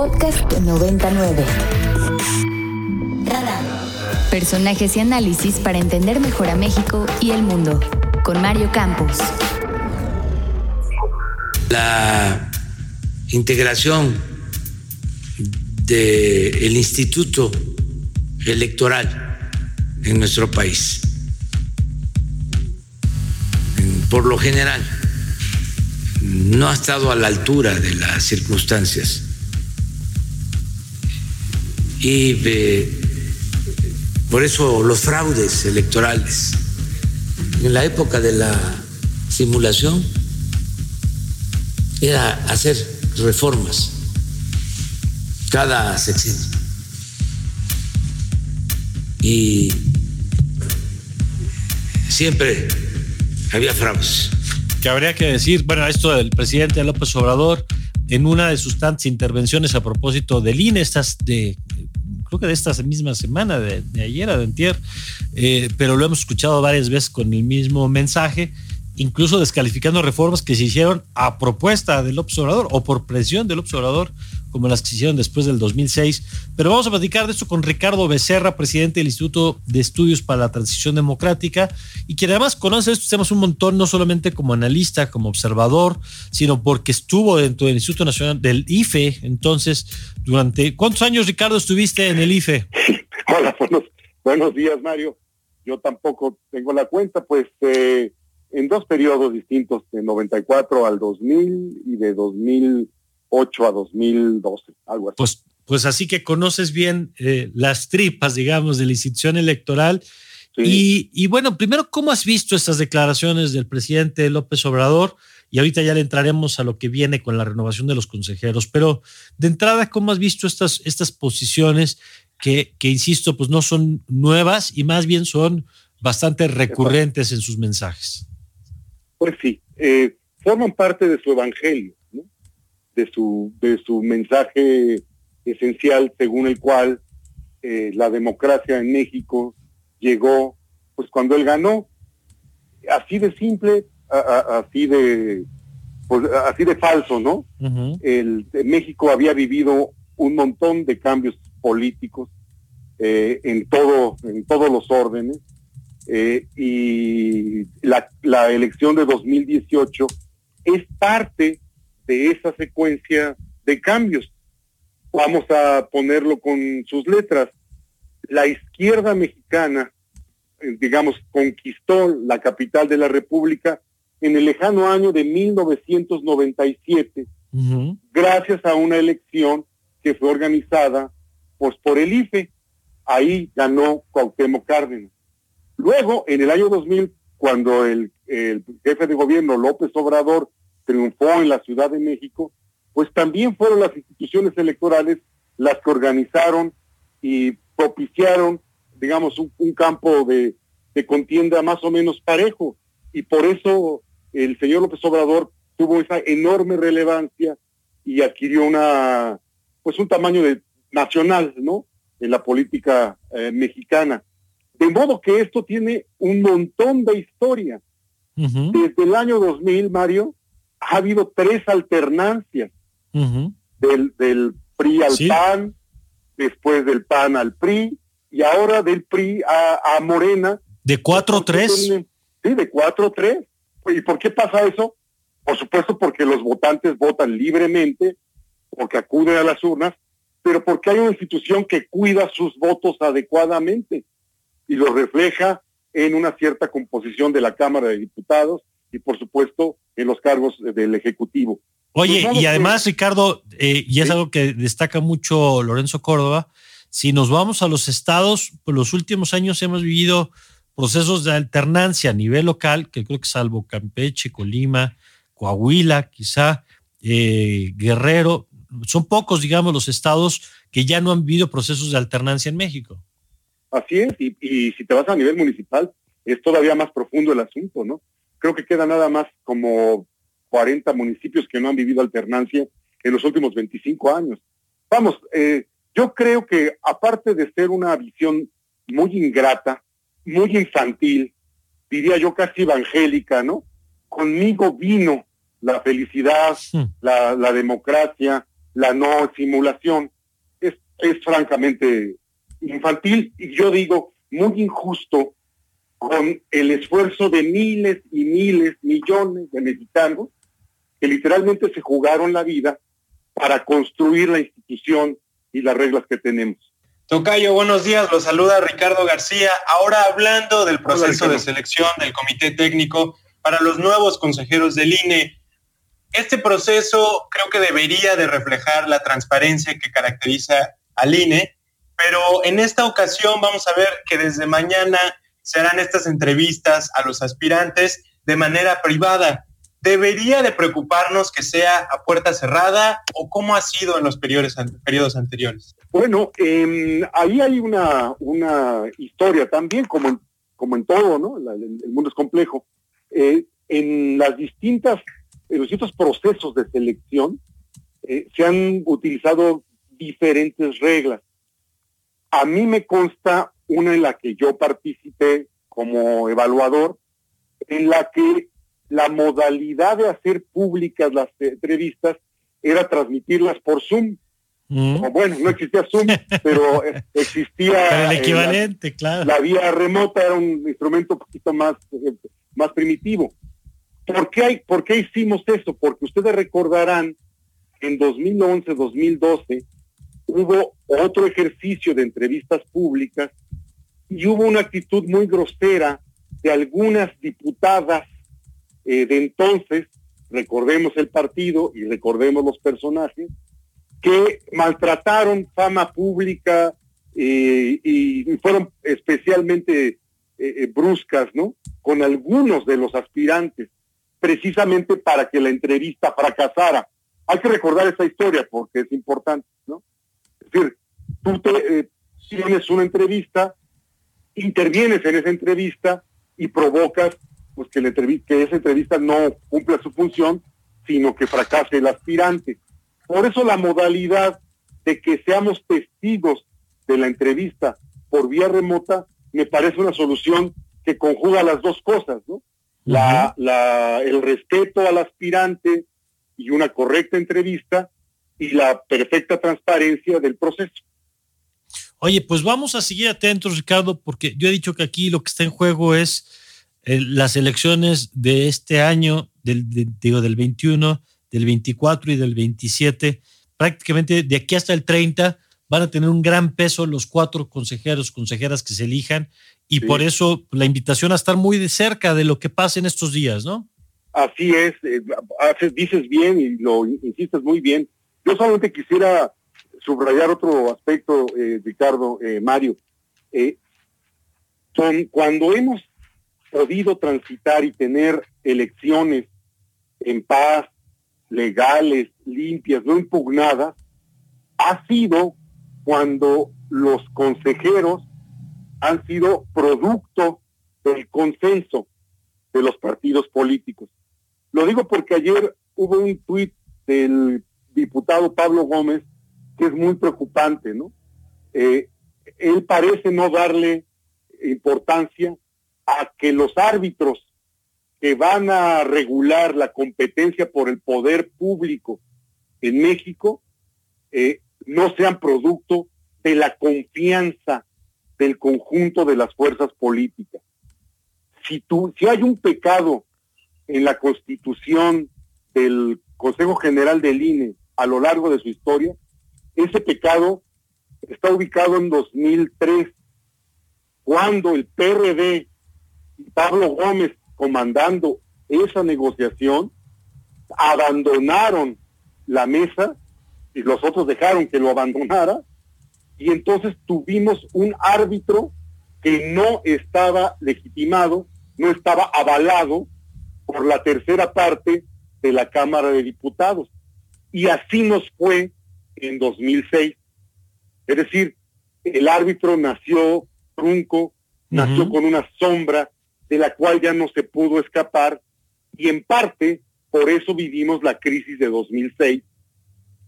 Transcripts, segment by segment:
Podcast 99. Personajes y análisis para entender mejor a México y el mundo. Con Mario Campos. La integración del Instituto Electoral en nuestro país. Por lo general, no ha estado a la altura de las circunstancias. Y por eso los fraudes electorales. En la época de la simulación era hacer reformas cada sexenio. Y siempre había fraudes que habría que decir, bueno, esto del presidente López Obrador, en una de sus tantas intervenciones a propósito del INE, estas de, creo que de esta misma semana, de, ayer de antier, eh, pero lo hemos escuchado varias veces con el mismo mensaje, incluso descalificando reformas que se hicieron a propuesta del observador o por presión del observador, como las que se hicieron después del 2006. Pero vamos a platicar de esto con Ricardo Becerra, presidente del Instituto de Estudios para la Transición Democrática, y quien además conoce estos temas un montón, no solamente como analista, como observador, sino porque estuvo dentro del Instituto Nacional del IFE. Entonces, durante ¿cuántos años, Ricardo, estuviste en el IFE? Hola, buenos, días, Mario. Yo tampoco tengo la cuenta, pues eh, en dos periodos distintos, de 94 al 2000 y de 2008 a 2012, algo así. Pues, pues así que conoces bien eh, las tripas, digamos, de la institución electoral. Y, y, bueno, primero, ¿cómo has visto estas declaraciones del presidente López Obrador? Y ahorita ya le entraremos a lo que viene con la renovación de los consejeros. Pero de entrada, ¿cómo has visto estas, estas posiciones que, que, insisto, pues no son nuevas y más bien son bastante recurrentes en sus mensajes? Pues sí, eh, forman parte de su evangelio, de, su, de su mensaje esencial según el cual eh, la democracia en México llegó pues cuando él ganó. Así de simple, así de pues, así de falso, ¿no? el, México había vivido un montón de cambios políticos eh, en todo, en todos los órdenes, eh, y la, la, elección de 2018 es parte de esa secuencia de cambios. Vamos a ponerlo con sus letras. La izquierda mexicana, eh, digamos, conquistó la capital de la República en el lejano año de 1997, gracias a una elección que fue organizada pues, por el IFE. Ahí ganó Cuauhtémoc Cárdenas. Luego, en el año 2000, cuando el, jefe de gobierno López Obrador triunfó en la Ciudad de México, pues también fueron las instituciones electorales las que organizaron y propiciaron, digamos, un, campo de, contienda más o menos parejo. Y por eso el señor López Obrador tuvo esa enorme relevancia y adquirió una, pues un tamaño de, nacional, ¿no? En la política eh, mexicana. De modo que esto tiene un montón de historia. Desde el año 2000, Mario, ha habido tres alternancias del, del, PRI al PAN, después del PAN al PRI y ahora del PRI a, Morena. ¿De 4-3? Sí, de 4-3. ¿Y por qué pasa eso? Por supuesto porque los votantes votan libremente, porque acuden a las urnas, pero porque hay una institución que cuida sus votos adecuadamente y lo refleja en una cierta composición de la Cámara de Diputados y por supuesto en los cargos del Ejecutivo. Oye, pues y además, Ricardo, eh, y es algo que destaca mucho Lorenzo Córdoba, si nos vamos a los estados, pues los últimos años hemos vivido procesos de alternancia a nivel local, que creo que salvo Campeche, Colima, Coahuila, quizá eh, Guerrero, son pocos, digamos, los estados que ya no han vivido procesos de alternancia en México. Así es, y, si te vas a nivel municipal, es todavía más profundo el asunto, ¿no? Creo que queda nada más como 40 municipios que no han vivido alternancia en los últimos 25 años. Vamos, eh, yo creo que aparte de ser una visión muy ingrata, muy infantil, diría yo casi evangélica, ¿no? Conmigo vino la felicidad, la, la democracia, la no simulación. Es, es francamente infantil y yo digo muy injusto con el esfuerzo de miles y miles, millones de mexicanos que literalmente se jugaron la vida para construir la institución y las reglas que tenemos. Tocayo, buenos días, lo saluda Ricardo García. Ahora hablando del proceso de selección del comité técnico para los nuevos consejeros del INE, este proceso creo que debería de reflejar la transparencia que caracteriza al INE, pero en esta ocasión vamos a ver que desde mañana se harán estas entrevistas a los aspirantes de manera privada. ¿Debería de preocuparnos que sea a puerta cerrada o cómo ha sido en los periodos, anteriores? Bueno, em, ahí hay una, una historia también, como en, como en todo, ¿no? el, mundo es complejo. Eh, en las distintas, en los distintos procesos de selección eh, se han utilizado diferentes reglas. A mí me consta una en la que yo participé como evaluador, en la que la modalidad de hacer públicas las entrevistas era transmitirlas por Zoom. Mm. Bueno, no existía Zoom, pero existía... el eh, equivalente, claro. La vía remota era un instrumento un poquito más, eh, más primitivo. ¿Por qué, hay, ¿Por qué hicimos eso? Porque ustedes recordarán en 2011, 2012, hubo otro ejercicio de entrevistas públicas y hubo una actitud muy grosera de algunas diputadas eh, de entonces, recordemos el partido y recordemos los personajes, que maltrataron fama pública eh, y fueron especialmente eh, bruscas, ¿no? Con algunos de los aspirantes, precisamente para que la entrevista fracasara. Hay que recordar esa historia porque es importante, ¿no? Es decir, tú tienes una entrevista, intervienes en esa entrevista y provocas pues que, esa entrevista no cumpla su función, sino que fracase el aspirante. Por eso la modalidad de que seamos testigos de la entrevista por vía remota me parece una solución que conjuga las dos cosas, ¿no? la, la, el respeto al aspirante y una correcta entrevista y la perfecta transparencia del proceso. Oye, pues vamos a seguir atentos, Ricardo, porque yo he dicho que aquí lo que está en juego es eh, las elecciones de este año, del, digo, del 21, del 24 y del 27. Prácticamente de aquí hasta el 30 van a tener un gran peso los cuatro consejeros, consejeras que se elijan, y por eso la invitación a estar muy de cerca de lo que pasa en estos días, ¿no? Así es, eh, dices bien y lo insistes muy bien. Yo solamente quisiera subrayar otro aspecto, eh, Ricardo, eh, Mario. Eh, son, cuando hemos podido transitar y tener elecciones en paz, legales, limpias, no impugnadas, ha sido cuando los consejeros han sido producto del consenso de los partidos políticos. Lo digo porque ayer hubo un tuit del diputado Pablo Gómez es muy preocupante, ¿no? Eh, él parece no darle importancia a que los árbitros que van a regular la competencia por el poder público en México eh, no sean producto de la confianza del conjunto de las fuerzas políticas. Si, tú, si hay un pecado en la constitución del Consejo General del INE a lo largo de su historia, ese pecado está ubicado en 2003, cuando el PRD y Pablo Gómez comandando esa negociación, abandonaron la mesa y los otros dejaron que lo abandonara, y entonces tuvimos un árbitro que no estaba legitimado, no estaba avalado por la tercera parte de la Cámara de Diputados. Y así nos fue en 2006. Es decir, el árbitro nació trunco, nació con una sombra de la cual ya no se pudo escapar y en parte por eso vivimos la crisis de 2006.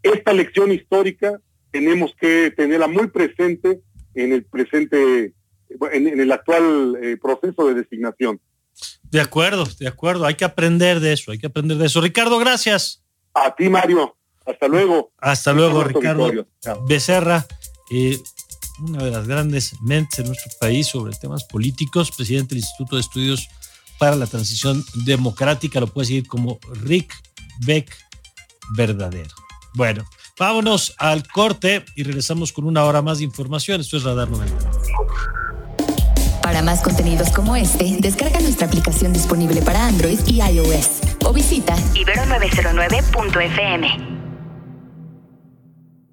Esta lección histórica tenemos que tenerla muy presente en el presente, en, el actual eh, proceso de designación. De acuerdo, de acuerdo. Hay que aprender de eso, hay que aprender de eso. Ricardo, gracias. A ti, Mario. Hasta luego. Hasta luego, Ricardo Becerra, eh, una de las grandes mentes en nuestro país sobre temas políticos, presidente del Instituto de Estudios para la Transición Democrática, lo puede seguir como Rick Beck Verdadero. Bueno, vámonos al corte y regresamos con una hora más de información. Esto es Radar 90. Para más contenidos como este, descarga nuestra aplicación disponible para Android y iOS o visita ibero909.fm.